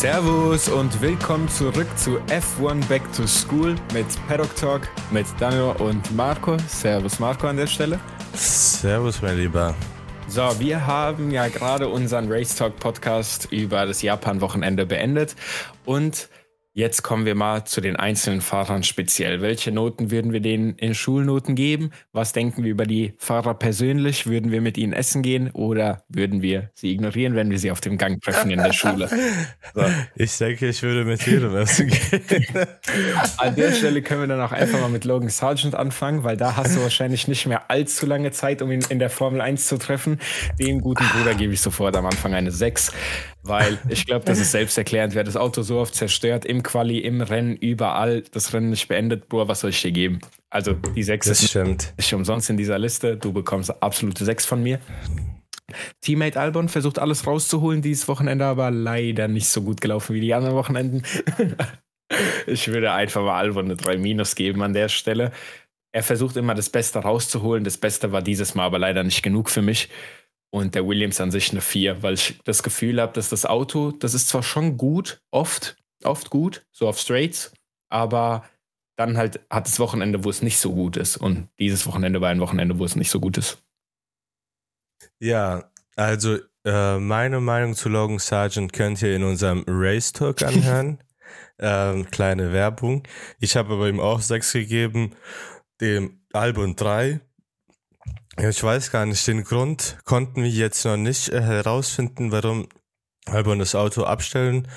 Servus und willkommen zurück zu F1 Back to School mit Paddock Talk mit Daniel und Marco. Servus Marco an der Stelle. Servus mein Lieber. So, wir haben ja gerade unseren Race Talk Podcast über das Japan-Wochenende beendet und Jetzt kommen wir mal zu den einzelnen Fahrern speziell. Welche Noten würden wir denen in Schulnoten geben? Was denken wir über die Fahrer persönlich? Würden wir mit ihnen essen gehen oder würden wir sie ignorieren, wenn wir sie auf dem Gang treffen in der Schule? So. Ich denke, ich würde mit jedem essen gehen. An der Stelle können wir dann auch einfach mal mit Logan Sargent anfangen, weil da hast du wahrscheinlich nicht mehr allzu lange Zeit, um ihn in der Formel 1 zu treffen. Dem guten Bruder gebe ich sofort am Anfang eine 6 weil ich glaube, das ist selbsterklärend. Wer das Auto so oft zerstört, im Quali, im Rennen, überall, das Rennen nicht beendet, Bro, was soll ich dir geben? Also die 6 ist stimmt. nicht umsonst in dieser Liste. Du bekommst absolute 6 von mir. Teammate Albon versucht alles rauszuholen dieses Wochenende, aber leider nicht so gut gelaufen wie die anderen Wochenenden. ich würde einfach mal Albon eine 3 Minus geben an der Stelle. Er versucht immer das Beste rauszuholen. Das Beste war dieses Mal aber leider nicht genug für mich und der Williams an sich eine 4, weil ich das Gefühl habe, dass das Auto, das ist zwar schon gut, oft, oft gut, so auf Straights, aber dann halt hat es Wochenende, wo es nicht so gut ist. Und dieses Wochenende war ein Wochenende, wo es nicht so gut ist. Ja, also äh, meine Meinung zu Logan Sargent könnt ihr in unserem Race Talk anhören. ähm, kleine Werbung. Ich habe aber ihm auch 6 gegeben, dem Album 3 ich weiß gar nicht, den Grund konnten wir jetzt noch nicht äh, herausfinden, warum Albon das Auto abstellen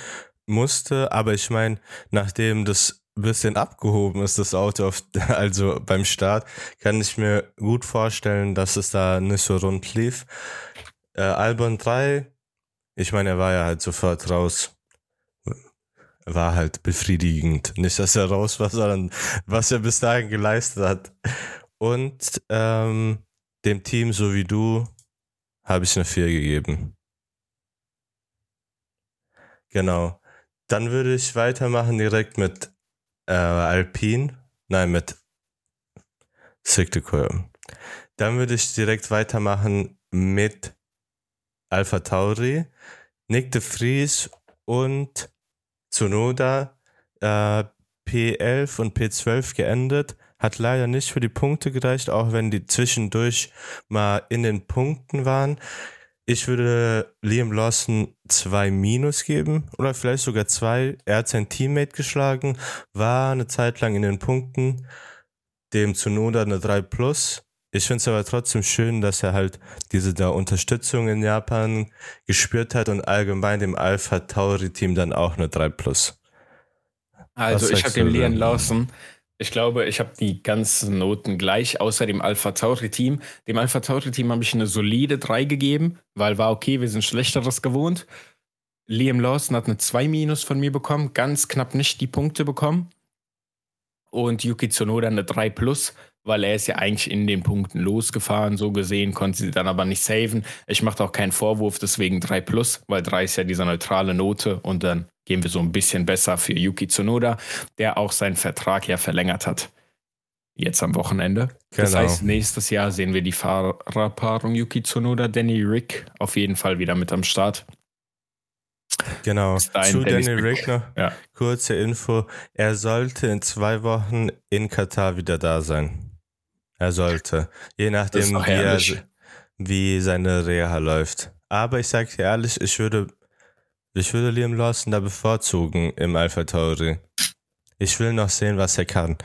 musste. Aber ich meine, nachdem das bisschen abgehoben ist, das Auto, auf, also beim Start, kann ich mir gut vorstellen, dass es da nicht so rund lief. Äh, Albon 3, ich meine, er war ja halt sofort raus. War halt befriedigend. Nicht, dass er raus war, sondern was er bis dahin geleistet hat. Und ähm, dem Team, so wie du, habe ich eine 4 gegeben. Genau. Dann würde ich weitermachen direkt mit äh, Alpine. Nein, mit Siktekur. Dann würde ich direkt weitermachen mit Alpha Tauri, Nick de Vries und Tsunoda. Äh, P11 und P12 geendet. Hat leider nicht für die Punkte gereicht, auch wenn die zwischendurch mal in den Punkten waren. Ich würde Liam Lawson zwei Minus geben oder vielleicht sogar zwei. Er hat sein Teammate geschlagen, war eine Zeit lang in den Punkten, dem Zunoda eine 3 Plus. Ich finde es aber trotzdem schön, dass er halt diese da Unterstützung in Japan gespürt hat und allgemein dem Alpha Tauri Team dann auch eine 3 Plus. Also ich habe dem Liam Lawson ich glaube, ich habe die ganzen Noten gleich, außer dem Alpha Tauri Team. Dem Alpha Tauri Team habe ich eine solide 3 gegeben, weil war okay, wir sind Schlechteres gewohnt. Liam Lawson hat eine 2 Minus von mir bekommen, ganz knapp nicht die Punkte bekommen. Und Yuki Tsunoda eine 3 Plus, weil er ist ja eigentlich in den Punkten losgefahren, so gesehen, konnte sie dann aber nicht saven. Ich mache auch keinen Vorwurf, deswegen 3 Plus, weil 3 ist ja diese neutrale Note und dann gehen wir so ein bisschen besser für Yuki Tsunoda, der auch seinen Vertrag ja verlängert hat. Jetzt am Wochenende. Genau. Das heißt, nächstes Jahr sehen wir die Fahrerpaarung Yuki Tsunoda, Danny Rick auf jeden Fall wieder mit am Start. Genau. Zu Danny Rick noch ja. kurze Info. Er sollte in zwei Wochen in Katar wieder da sein. Er sollte. Je nachdem, wie, er, wie seine Reha läuft. Aber ich sage dir ehrlich, ich würde ich würde Liam Lawson da bevorzugen im Alpha Tauri. Ich will noch sehen, was er kann.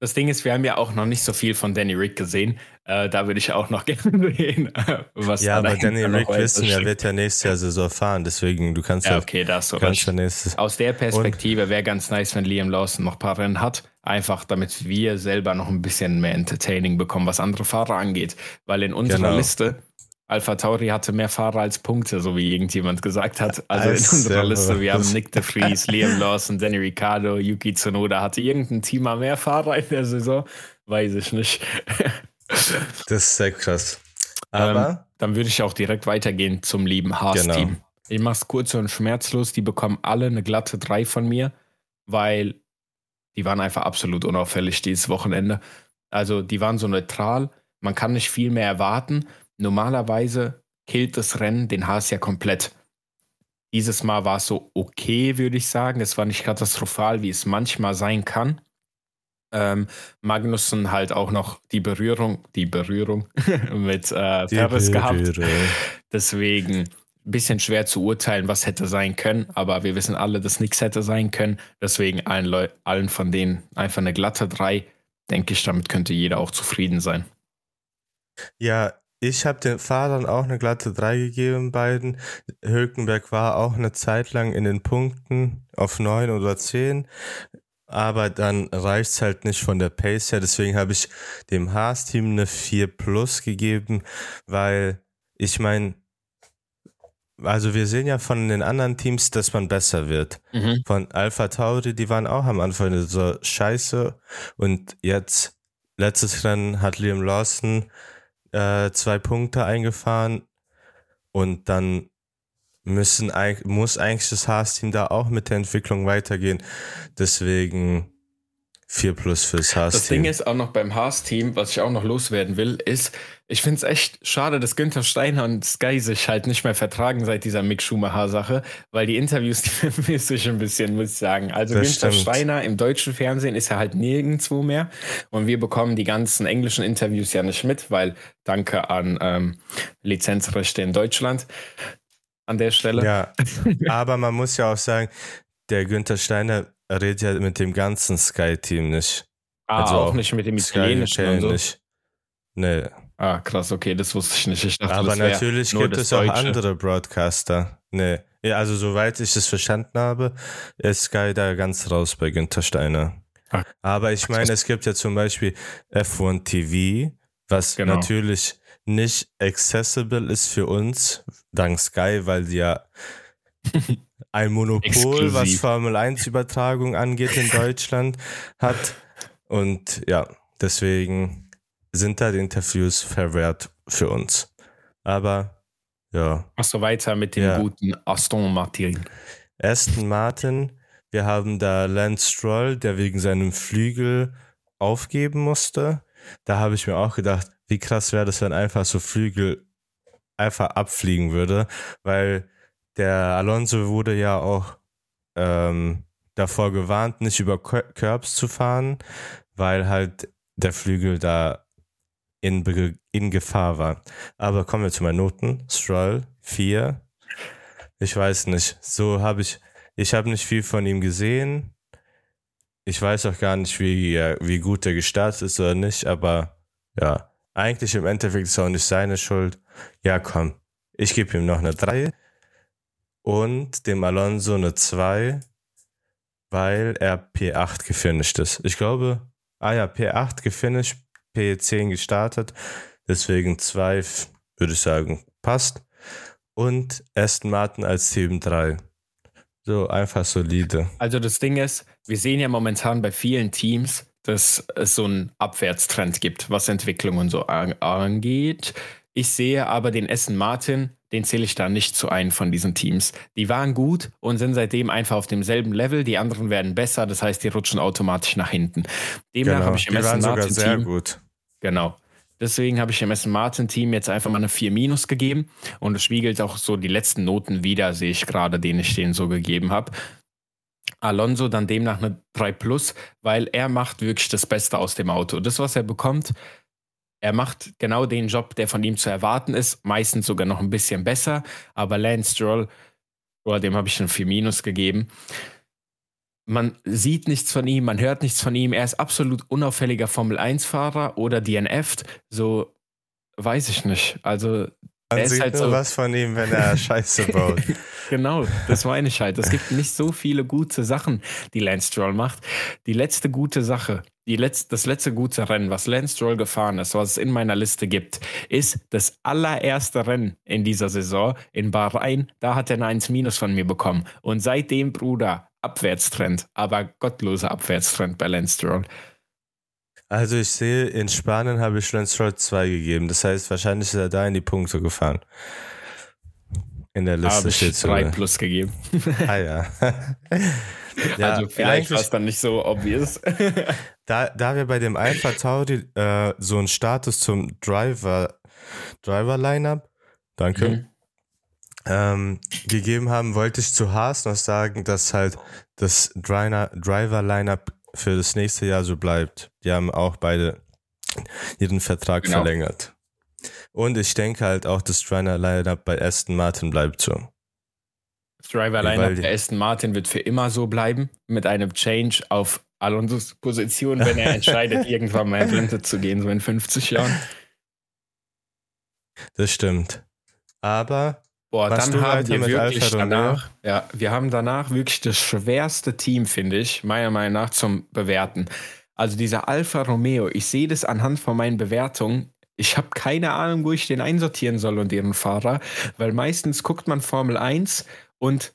Das Ding ist, wir haben ja auch noch nicht so viel von Danny Rick gesehen. Äh, da würde ich auch noch gerne sehen, was Ja, aber Danny Rick wissen, er wird ja nächstes Jahr Saison fahren, deswegen du kannst ja. okay, das so kannst ja nächstes Aus der Perspektive wäre ganz nice, wenn Liam Lawson noch ein paar Rennen hat. Einfach damit wir selber noch ein bisschen mehr Entertaining bekommen, was andere Fahrer angeht. Weil in unserer genau. Liste Alpha Tauri hatte mehr Fahrer als Punkte, so wie irgendjemand gesagt hat. Also in unserer Liste, wir haben Nick de Vries, Liam Lawson, Danny Ricciardo, Yuki Tsunoda. Hatte irgendein Team mal mehr Fahrer in der Saison? Weiß ich nicht. das ist sehr krass. Aber ähm, dann würde ich auch direkt weitergehen zum lieben Haas-Team. Genau. Ich mache es kurz und schmerzlos. Die bekommen alle eine glatte 3 von mir, weil die waren einfach absolut unauffällig dieses Wochenende. Also die waren so neutral. Man kann nicht viel mehr erwarten normalerweise killt das Rennen den Haas ja komplett. Dieses Mal war es so okay, würde ich sagen. Es war nicht katastrophal, wie es manchmal sein kann. Ähm, Magnussen halt auch noch die Berührung, die Berührung mit äh, Perez gehabt. Deswegen ein bisschen schwer zu urteilen, was hätte sein können, aber wir wissen alle, dass nichts hätte sein können. Deswegen allen, Leu allen von denen einfach eine glatte 3. Denke ich, damit könnte jeder auch zufrieden sein. Ja, ich habe den Fahrern auch eine glatte 3 gegeben, beiden. Hülkenberg war auch eine Zeit lang in den Punkten auf 9 oder 10. Aber dann reicht es halt nicht von der Pace her. Deswegen habe ich dem Haas-Team eine 4 Plus gegeben, weil ich meine, also wir sehen ja von den anderen Teams, dass man besser wird. Mhm. Von Alpha Tauri, die waren auch am Anfang so scheiße. Und jetzt, letztes Rennen hat Liam Lawson äh, zwei Punkte eingefahren. Und dann müssen, muss eigentlich das Haas-Team da auch mit der Entwicklung weitergehen. Deswegen 4 plus fürs Haas-Team. Das Ding ist auch noch beim Haas-Team, was ich auch noch loswerden will, ist, ich finde es echt schade, dass Günther Steiner und Sky sich halt nicht mehr vertragen seit dieser Mick Schumacher-Sache, weil die Interviews, die vermisse ich ein bisschen, muss ich sagen. Also das Günther stimmt. Steiner im deutschen Fernsehen ist ja halt nirgendwo mehr und wir bekommen die ganzen englischen Interviews ja nicht mit, weil danke an ähm, Lizenzrechte in Deutschland an der Stelle. Ja, aber man muss ja auch sagen, der Günther Steiner redet ja mit dem ganzen Sky-Team nicht. Ah, also auch, nicht mit dem italienischen und so? nicht. Nee. Ah, krass, okay, das wusste ich nicht. Ich dachte, aber natürlich gibt es auch andere Broadcaster. Nee. Ja, also soweit ich es verstanden habe, ist Sky da ganz raus bei Günther Steiner. Ach, aber ich meine, es gibt ja zum Beispiel F1 TV, was genau. natürlich nicht accessible ist für uns, dank Sky, weil sie ja ein Monopol, Exklusiv. was Formel 1 Übertragung angeht in Deutschland hat. Und ja, deswegen sind da die Interviews verwehrt für uns. Aber ja. Machst du weiter mit dem ja. guten Aston Martin? Aston Martin, wir haben da Lance Stroll, der wegen seinem Flügel aufgeben musste. Da habe ich mir auch gedacht, wie krass wäre das, wenn einfach so Flügel einfach abfliegen würde, weil der Alonso wurde ja auch ähm, davor gewarnt, nicht über Curbs zu fahren, weil halt der Flügel da in, in Gefahr war. Aber kommen wir zu meinen Noten. Stroll 4. Ich weiß nicht. So habe ich, ich habe nicht viel von ihm gesehen. Ich weiß auch gar nicht, wie, wie gut er gestartet ist oder nicht, aber ja, eigentlich im Endeffekt ist es auch nicht seine Schuld. Ja, komm, ich gebe ihm noch eine 3 und dem Alonso eine 2, weil er P8 gefinisht ist. Ich glaube, ah ja, P8 gefinisht, P10 gestartet, deswegen 2 würde ich sagen, passt. Und Aston Martin als Team 3. So einfach solide. Also das Ding ist, wir sehen ja momentan bei vielen Teams, dass es so einen Abwärtstrend gibt, was Entwicklung und so angeht. Ich sehe aber den Essen Martin, den zähle ich da nicht zu einem von diesen Teams. Die waren gut und sind seitdem einfach auf demselben Level. Die anderen werden besser, das heißt, die rutschen automatisch nach hinten. Demnach genau, habe ich im Essen Martin sehr Team, gut. Genau. Deswegen habe ich dem Essen Martin Team jetzt einfach mal eine 4 minus gegeben und es spiegelt auch so die letzten Noten wieder, sehe ich gerade, den ich denen so gegeben habe. Alonso dann demnach eine 3 Plus, weil er macht wirklich das Beste aus dem Auto. Das, was er bekommt, er macht genau den Job, der von ihm zu erwarten ist, meistens sogar noch ein bisschen besser. Aber Lance Stroll, dem habe ich eine 4 Minus gegeben. Man sieht nichts von ihm, man hört nichts von ihm. Er ist absolut unauffälliger Formel-1-Fahrer oder DNF. So weiß ich nicht. Also man sieht halt nur so was von ihm, wenn er Scheiße baut. genau, das meine ich halt. Es gibt nicht so viele gute Sachen, die Lance Stroll macht. Die letzte gute Sache, die letzte, das letzte gute Rennen, was Lance Stroll gefahren ist, was es in meiner Liste gibt, ist das allererste Rennen in dieser Saison in Bahrain. Da hat er eine 1 Minus von mir bekommen. Und seitdem, Bruder, Abwärtstrend, aber gottloser Abwärtstrend bei Lance Stroll. Also ich sehe, in Spanien habe ich Lance Stroll 2 gegeben. Das heißt, wahrscheinlich ist er da in die Punkte gefahren. In der Liste habe steht ich 3 plus gegeben. ah ja. ja also vielleicht war es dann nicht so obvious. da, da wir bei dem Alpha Tauri äh, so einen Status zum Driver, Driver Lineup, danke, mhm. ähm, gegeben haben, wollte ich zu Haas noch sagen, dass halt das Driver-Lineup für das nächste Jahr so bleibt. Die haben auch beide ihren Vertrag genau. verlängert. Und ich denke halt auch, das Driver-Lineup bei Aston Martin bleibt so. Das Driver-Lineup bei Aston Martin wird für immer so bleiben, mit einem Change auf Alonso's Position, wenn er entscheidet, irgendwann mal in Rente zu gehen, so in 50 Jahren. Das stimmt. Aber Boah, dann haben wir wirklich danach, ja, wir haben danach wirklich das schwerste Team, finde ich, meiner Meinung nach zum Bewerten. Also dieser Alfa Romeo, ich sehe das anhand von meinen Bewertungen. Ich habe keine Ahnung, wo ich den einsortieren soll und ihren Fahrer, weil meistens guckt man Formel 1 und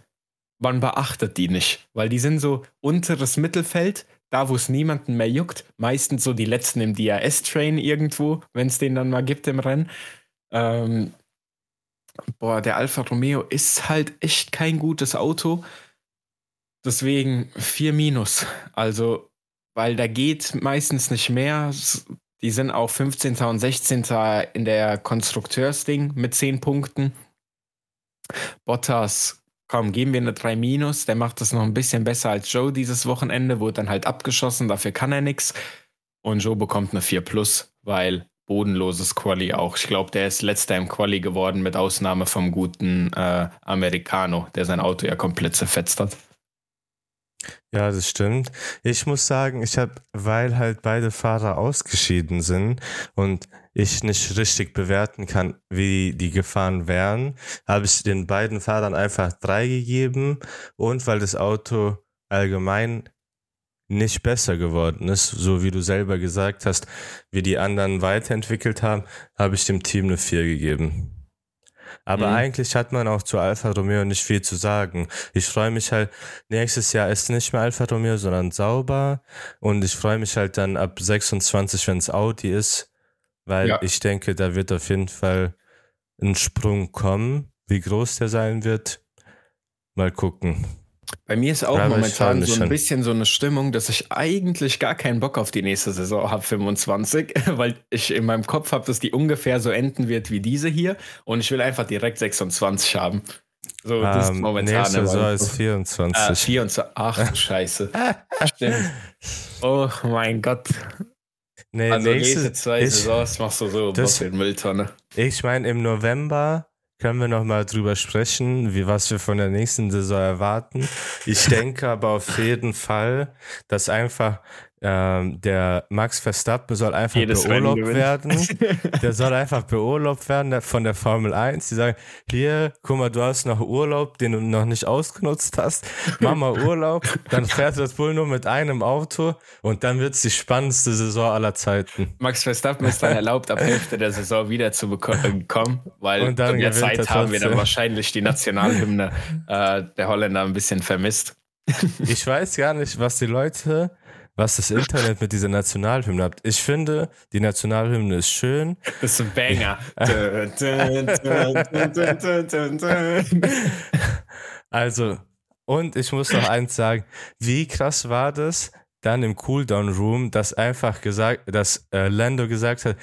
man beachtet die nicht, weil die sind so unteres Mittelfeld, da wo es niemanden mehr juckt, meistens so die letzten im DRS-Train irgendwo, wenn es den dann mal gibt im Rennen. Ähm, boah, der Alfa Romeo ist halt echt kein gutes Auto. Deswegen 4 minus. Also, weil da geht meistens nicht mehr. Die sind auch 15. und 16. in der Konstrukteursding mit 10 Punkten. Bottas, komm, geben wir eine 3 minus. Der macht das noch ein bisschen besser als Joe dieses Wochenende, wurde dann halt abgeschossen, dafür kann er nichts. Und Joe bekommt eine 4 plus, weil bodenloses Quali auch. Ich glaube, der ist letzter im Quali geworden, mit Ausnahme vom guten äh, Americano, der sein Auto ja komplett zerfetzt hat. Ja, das stimmt. Ich muss sagen, ich habe, weil halt beide Fahrer ausgeschieden sind und ich nicht richtig bewerten kann, wie die gefahren wären, habe ich den beiden Fahrern einfach drei gegeben und weil das Auto allgemein nicht besser geworden ist, so wie du selber gesagt hast, wie die anderen weiterentwickelt haben, habe ich dem Team eine 4 gegeben. Aber mhm. eigentlich hat man auch zu Alfa Romeo nicht viel zu sagen. Ich freue mich halt, nächstes Jahr ist nicht mehr Alfa Romeo, sondern sauber. Und ich freue mich halt dann ab 26, wenn es Audi ist, weil ja. ich denke, da wird auf jeden Fall ein Sprung kommen. Wie groß der sein wird, mal gucken. Bei mir ist auch ja, momentan so ein bisschen so eine Stimmung, dass ich eigentlich gar keinen Bock auf die nächste Saison habe, 25, weil ich in meinem Kopf habe, dass die ungefähr so enden wird wie diese hier und ich will einfach direkt 26 haben. So, das um, ist ähm, momentan. Nächste Saison ist 24. Äh, 24. Ach Scheiße. Stimmt. Oh mein Gott. Nee, also nächste, nächste zwei ich, Saisons machst du so das, in Mülltonne. Ich meine, im November können wir noch mal drüber sprechen, wie was wir von der nächsten Saison erwarten. Ich denke aber auf jeden Fall, dass einfach ähm, der Max Verstappen soll einfach Jedes beurlaubt werden. der soll einfach beurlaubt werden von der Formel 1. Die sagen, hier, guck mal, du hast noch Urlaub, den du noch nicht ausgenutzt hast. Mach mal Urlaub. Dann fährt das Bull nur mit einem Auto und dann wird es die spannendste Saison aller Zeiten. Max Verstappen ist dann erlaubt, ab Hälfte der Saison wieder zu bekommen, weil und dann in der Zeit haben wir dann wahrscheinlich die Nationalhymne äh, der Holländer ein bisschen vermisst. ich weiß gar nicht, was die Leute was das Internet mit dieser Nationalhymne hat. Ich finde, die Nationalhymne ist schön. Das ist ein Banger. also, und ich muss noch eins sagen, wie krass war das dann im Cooldown Room, dass einfach gesagt, dass äh, Lando gesagt hat,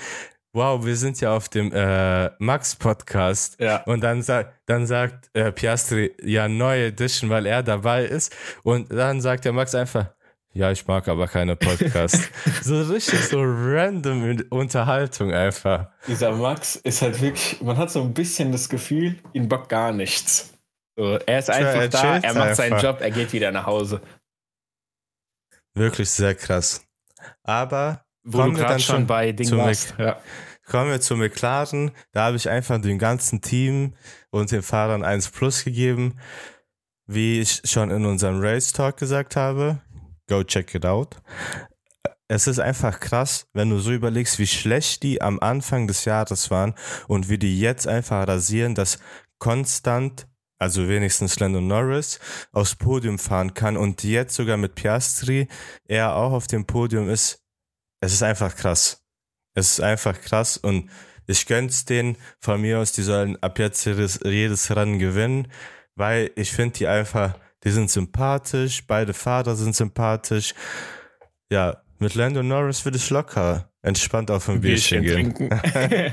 wow, wir sind ja auf dem äh, Max-Podcast. Ja. Und dann, sa dann sagt äh, Piastri, ja, neue Edition, weil er dabei ist. Und dann sagt der Max einfach, ja, ich mag aber keine Podcasts. so richtig so random Unterhaltung einfach. Dieser Max ist halt wirklich, man hat so ein bisschen das Gefühl, ihn bockt gar nichts. So, er ist einfach er da, er macht einfach. seinen Job, er geht wieder nach Hause. Wirklich sehr krass. Aber wo kommen du gerade schon bei Ding warst. Ja. Kommen wir zu McLaren. Da habe ich einfach dem ganzen Team und den Fahrern 1 Plus gegeben. Wie ich schon in unserem Race Talk gesagt habe, Go check it out. Es ist einfach krass, wenn du so überlegst, wie schlecht die am Anfang des Jahres waren und wie die jetzt einfach rasieren, dass konstant, also wenigstens Lando Norris, aufs Podium fahren kann und jetzt sogar mit Piastri er auch auf dem Podium ist. Es ist einfach krass. Es ist einfach krass und ich gönn's denen von mir aus, die sollen ab jetzt jedes, jedes Rennen gewinnen, weil ich finde die einfach die sind sympathisch, beide Vater sind sympathisch. Ja, mit Lando Norris wird es locker. entspannt auf ein Bierchen, Bierchen gehen.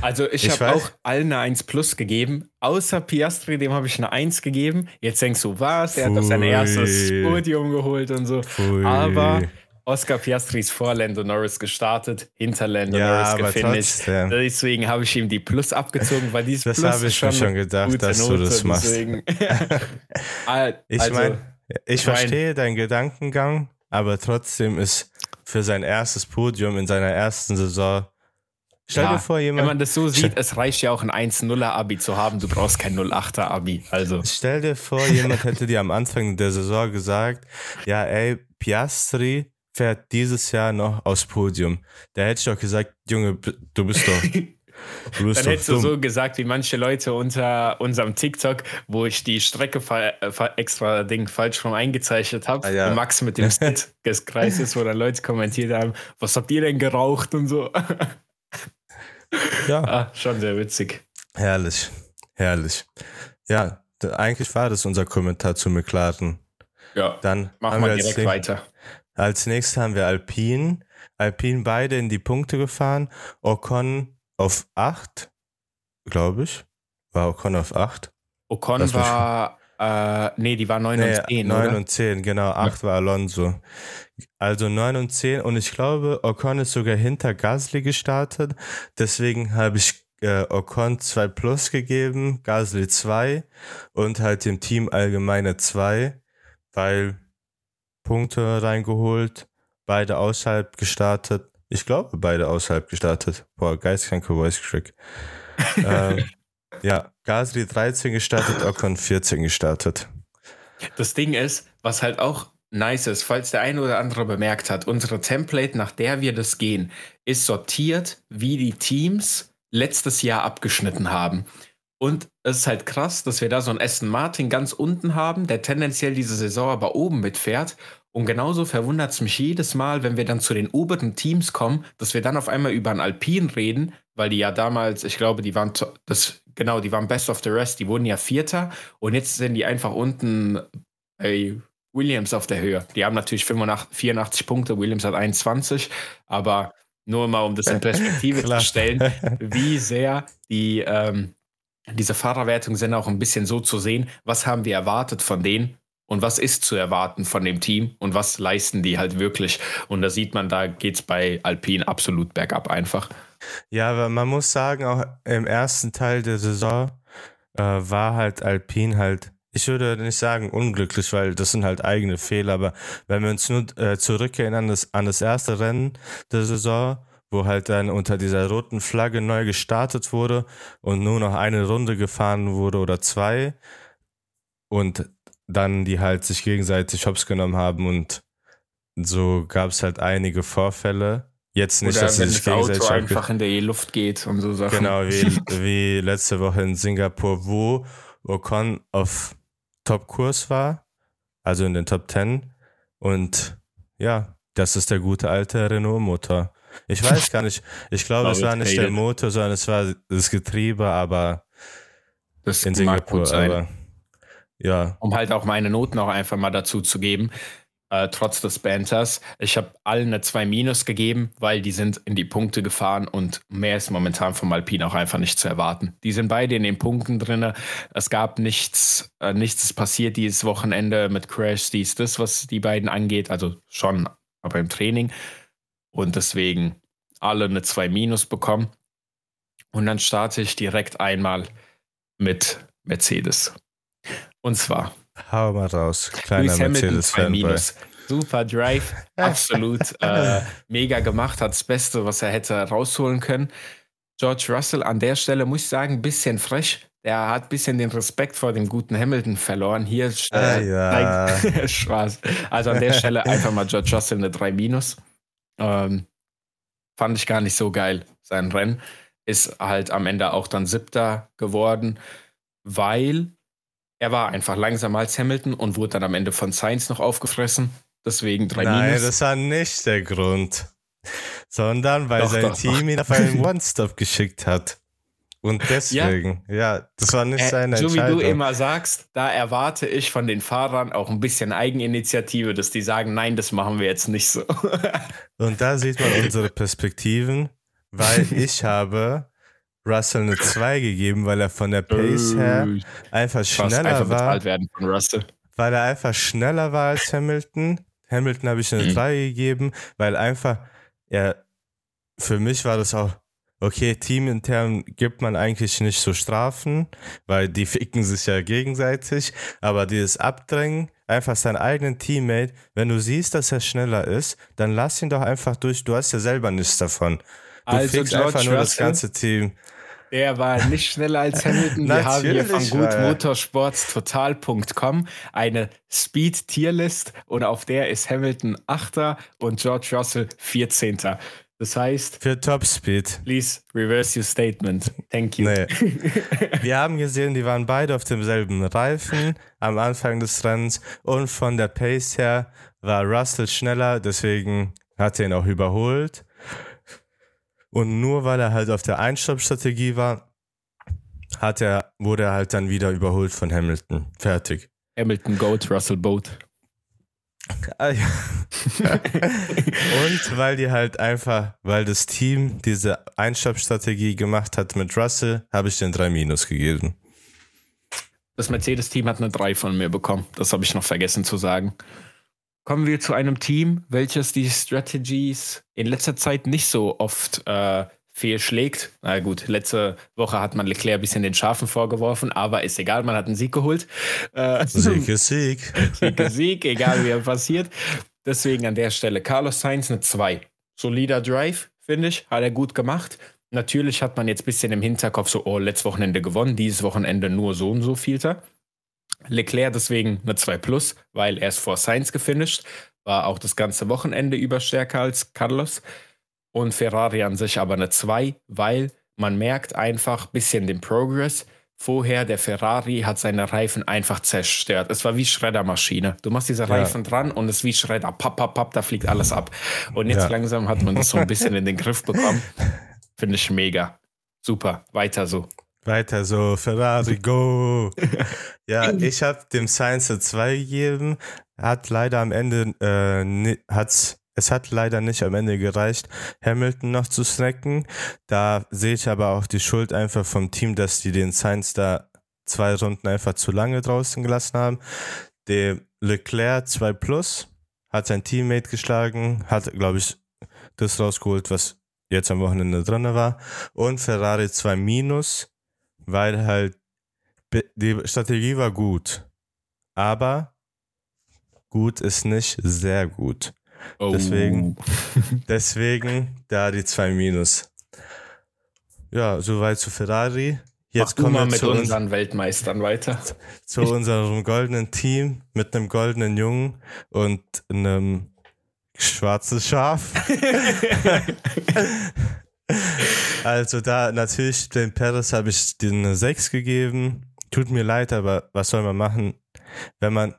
also ich, ich habe auch allen eine 1 plus gegeben, außer Piastri, dem habe ich eine 1 gegeben. Jetzt denkst du, was? Er hat auf sein erstes Podium geholt und so. Pfui. Aber Oscar Piastri ist vor Lando Norris gestartet, hinter Lando ja, Norris gefinisht. Deswegen habe ich ihm die Plus abgezogen, weil dieses das Plus habe ich schon, schon gedacht, dass Note, du das machst. ich also, meine, ich verstehe deinen Gedankengang, aber trotzdem ist für sein erstes Podium in seiner ersten Saison. Stell ja, dir vor, jemand. Wenn man das so sieht, es reicht ja auch ein 1-0er-Abi zu haben. Du brauchst kein 0-8er-Abi. Also. Stell dir vor, jemand hätte dir am Anfang der Saison gesagt: Ja, ey, Piastri fährt dieses Jahr noch aufs Podium. Da hätte ich doch gesagt, Junge, du bist doch. Du bist Dann hättest dumm. du so gesagt wie manche Leute unter unserem TikTok, wo ich die Strecke äh, extra Ding falsch rum eingezeichnet habe. Ah, ja. Max mit dem Set des Kreises, wo dann Leute kommentiert haben, was habt ihr denn geraucht und so. ja. Ah, schon sehr witzig. Herrlich. Herrlich. Ja, eigentlich war das unser Kommentar zu McLaren. Ja, dann machen wir direkt weiter. Als nächstes haben wir Alpine. Alpine beide in die Punkte gefahren. Ocon auf 8, glaube ich. War Ocon auf 8? Ocon das war, äh, nee, die war 9 nee, und 10. 9 oder? und 10, genau. 8 ja. war Alonso. Also 9 und 10. Und ich glaube, Ocon ist sogar hinter Gasly gestartet. Deswegen habe ich äh, Ocon 2 Plus gegeben, Gasly 2 und halt dem Team allgemeine 2, weil Punkte reingeholt, beide außerhalb gestartet. Ich glaube, beide außerhalb gestartet. Boah, geistkranke Voice Trick. ähm, ja, Gasly 13 gestartet, Ocon 14 gestartet. Das Ding ist, was halt auch nice ist, falls der eine oder andere bemerkt hat, unsere Template, nach der wir das gehen, ist sortiert, wie die Teams letztes Jahr abgeschnitten haben. Und es ist halt krass, dass wir da so einen Aston Martin ganz unten haben, der tendenziell diese Saison aber oben mitfährt. Und genauso verwundert es mich jedes Mal, wenn wir dann zu den oberen Teams kommen, dass wir dann auf einmal über ein Alpin reden, weil die ja damals, ich glaube, die waren das genau, die waren Best of the Rest, die wurden ja Vierter und jetzt sind die einfach unten ey, Williams auf der Höhe. Die haben natürlich 85, 84 Punkte, Williams hat 21, aber nur mal um das in Perspektive zu stellen, wie sehr die ähm, diese Fahrerwertungen sind auch ein bisschen so zu sehen, was haben wir erwartet von denen und was ist zu erwarten von dem Team und was leisten die halt wirklich. Und da sieht man, da geht es bei Alpine absolut bergab einfach. Ja, aber man muss sagen, auch im ersten Teil der Saison äh, war halt Alpine halt, ich würde nicht sagen unglücklich, weil das sind halt eigene Fehler, aber wenn wir uns nur äh, zurückerinnern an das, an das erste Rennen der Saison, wo halt dann unter dieser roten Flagge neu gestartet wurde und nur noch eine Runde gefahren wurde oder zwei und dann die halt sich gegenseitig hops genommen haben und so gab es halt einige Vorfälle. Jetzt nicht, Oder dass wenn sie sich das Auto einfach in der Luft geht und so Sachen. Genau, wie, wie letzte Woche in Singapur, wo Ocon auf Top-Kurs war, also in den Top 10 und ja, das ist der gute alte Renault-Motor. Ich weiß gar nicht. Ich glaube, es war nicht der Motor, sondern es war das Getriebe, aber das in Singapur. Aber ja. Um halt auch meine Noten auch einfach mal dazu zu geben. Äh, trotz des Banters. Ich habe allen eine 2 Minus gegeben, weil die sind in die Punkte gefahren und mehr ist momentan vom Alpine auch einfach nicht zu erwarten. Die sind beide in den Punkten drin. Es gab nichts, äh, nichts passiert dieses Wochenende mit Crash, dies, das, was die beiden angeht. Also schon, aber im Training und deswegen alle eine 2 minus bekommen. Und dann starte ich direkt einmal mit Mercedes. Und zwar. Hau mal raus, kleiner Mercedes-Fanboy. Super Drive, absolut äh, mega gemacht, hat das Beste, was er hätte rausholen können. George Russell an der Stelle, muss ich sagen, ein bisschen frech. Der hat ein bisschen den Respekt vor dem guten Hamilton verloren. Hier äh, ah, ja. Spaß. Also an der Stelle einfach mal George Russell eine 3 minus. Ähm, fand ich gar nicht so geil, sein Rennen. Ist halt am Ende auch dann siebter geworden, weil er war einfach langsamer als Hamilton und wurde dann am Ende von Sainz noch aufgefressen. Deswegen drei Nein, Minus. das war nicht der Grund. Sondern weil doch, sein doch, Team doch. ihn auf einen One-Stop geschickt hat. Und deswegen, ja, ja das war nicht äh, seine so Entscheidung. So wie du immer sagst, da erwarte ich von den Fahrern auch ein bisschen Eigeninitiative, dass die sagen, nein, das machen wir jetzt nicht so. Und da sieht man unsere Perspektiven, weil ich habe Russell eine 2 gegeben, weil er von der Pace her einfach schneller einfach war. Werden von Russell. Weil er einfach schneller war als Hamilton. Hamilton habe ich eine mhm. 3 gegeben, weil einfach, ja, für mich war das auch, okay, teamintern gibt man eigentlich nicht so Strafen, weil die ficken sich ja gegenseitig, aber dieses Abdrängen, einfach seinen eigenen Teammate, wenn du siehst, dass er schneller ist, dann lass ihn doch einfach durch, du hast ja selber nichts davon. Du also fickst George einfach nur Russell, das ganze Team. Der war nicht schneller als Hamilton. Wir haben hier von gutmotorsportstotal.com eine Speed-Tierlist und auf der ist Hamilton 8. und George Russell 14. Das heißt. Für Topspeed. Please reverse your statement. Thank you. Nee. Wir haben gesehen, die waren beide auf demselben Reifen am Anfang des Rennens und von der Pace her war Russell schneller, deswegen hat er ihn auch überholt. Und nur weil er halt auf der Einstoppstrategie war, hat er, wurde er halt dann wieder überholt von Hamilton. Fertig. Hamilton Goat, Russell Boat. Ah, und weil die halt einfach, weil das Team diese Einstoppstrategie gemacht hat mit Russell, habe ich den 3 Minus gegeben. Das Mercedes-Team hat eine 3 von mir bekommen. Das habe ich noch vergessen zu sagen. Kommen wir zu einem Team, welches die Strategies in letzter Zeit nicht so oft äh, fehlschlägt. Na gut, letzte Woche hat man Leclerc ein bisschen den Schafen vorgeworfen, aber ist egal, man hat einen Sieg geholt. Äh, Sieg ist Sieg. Sieg ist Sieg, egal wie er passiert. Deswegen an der Stelle Carlos Sainz eine 2. Solider Drive, finde ich, hat er gut gemacht. Natürlich hat man jetzt ein bisschen im Hinterkopf so, oh, letztes Wochenende gewonnen, dieses Wochenende nur so und so vielter. Leclerc deswegen eine 2 Plus, weil er ist vor Sainz gefinisht, war auch das ganze Wochenende über stärker als Carlos. Und Ferrari an sich aber eine 2, weil man merkt einfach ein bisschen den Progress. Vorher, der Ferrari hat seine Reifen einfach zerstört. Es war wie Schreddermaschine. Du machst diese Reifen ja. dran und es ist wie Schredder. Papp, papp, papp, da fliegt alles ab. Und jetzt ja. langsam hat man das so ein bisschen in den Griff bekommen. Finde ich mega. Super. Weiter so. Weiter so, Ferrari, go! ja, ich habe dem Science 2 gegeben, hat leider am Ende, äh, hat's, es hat leider nicht am Ende gereicht, Hamilton noch zu snacken. Da sehe ich aber auch die Schuld einfach vom Team, dass die den Science da zwei Runden einfach zu lange draußen gelassen haben. Der Leclerc 2 Plus hat sein Teammate geschlagen, hat, glaube ich, das rausgeholt, was jetzt am Wochenende drin war. Und Ferrari 2 Minus weil halt die Strategie war gut, aber gut ist nicht sehr gut. Oh. Deswegen, deswegen da die zwei Minus. Ja, soweit zu Ferrari. Jetzt Mach kommen wir mit zu unseren uns, Weltmeistern weiter. Zu unserem goldenen Team mit einem goldenen Jungen und einem schwarzen Schaf. Also da natürlich, den Perez habe ich den 6 gegeben. Tut mir leid, aber was soll man machen? Wenn man,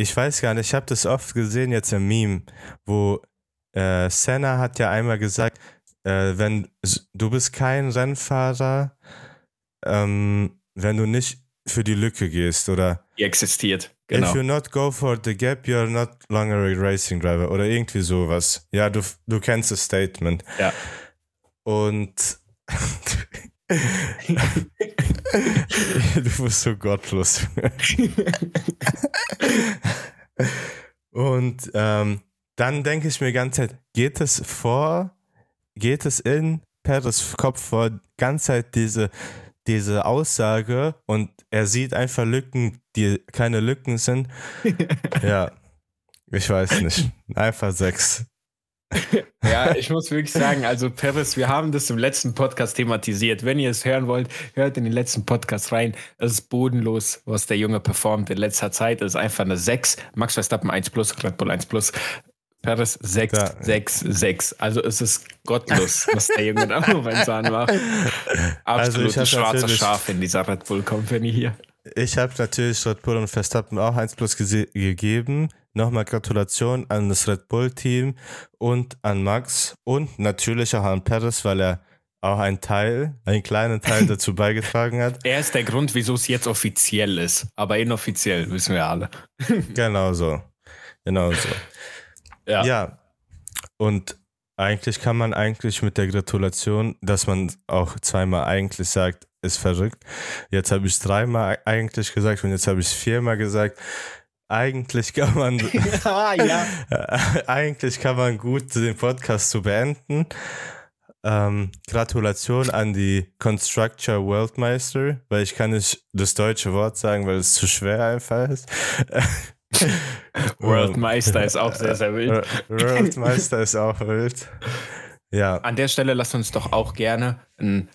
ich, weiß gar nicht, ich habe das oft gesehen jetzt im Meme, wo äh, Senna hat ja einmal gesagt, äh, wenn du bist kein Rennfahrer, ähm, wenn du nicht für die Lücke gehst oder die existiert. Genau. If you not go for the gap, you're not longer a racing driver oder irgendwie sowas. Ja, du, du kennst das Statement. Ja. Und du bist so gottlos. Und ähm, dann denke ich mir ganz Zeit, geht es vor, geht es in Peres Kopf vor, ganz Zeit diese, diese Aussage und er sieht einfach Lücken, die keine Lücken sind. ja, ich weiß nicht. Einfach sechs ja, ich muss wirklich sagen, also Paris, wir haben das im letzten Podcast thematisiert. Wenn ihr es hören wollt, hört in den letzten Podcast rein. Es ist bodenlos, was der Junge performt in letzter Zeit. Es ist einfach eine 6. Max Verstappen 1 plus, Red Bull 1 plus. Paris 6, ja. 6, 6. Also es ist gottlos, was der Junge da momentan macht. Absolutes also schwarzer Schaf in dieser Red Bull Company hier. Ich habe natürlich Red Bull und Verstappen auch 1 plus gegeben. Nochmal Gratulation an das Red Bull Team und an Max und natürlich auch an Perez, weil er auch ein Teil, einen kleinen Teil dazu beigetragen hat. Er ist der Grund, wieso es jetzt offiziell ist, aber inoffiziell, wissen wir alle. genau so. Genau so. Ja. ja. Und eigentlich kann man eigentlich mit der Gratulation, dass man auch zweimal eigentlich sagt, ist verrückt. Jetzt habe ich es dreimal eigentlich gesagt und jetzt habe ich es viermal gesagt. Eigentlich kann man, ja, ja. eigentlich kann man gut den Podcast zu beenden. Ähm, Gratulation an die Constructure Worldmeister, weil ich kann nicht das deutsche Wort sagen, weil es zu schwer einfach ist. Worldmeister ist auch sehr, sehr wild. Worldmeister ist auch wild. Ja. An der Stelle lasst uns doch auch gerne ein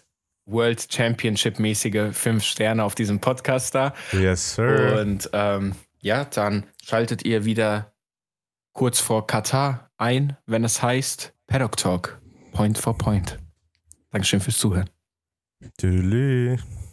World Championship-mäßige fünf Sterne auf diesem Podcast da. Yes, sir. Und ähm, ja, dann schaltet ihr wieder kurz vor Katar ein, wenn es heißt Paddock Talk, Point for Point. Dankeschön fürs Zuhören. Tschüss.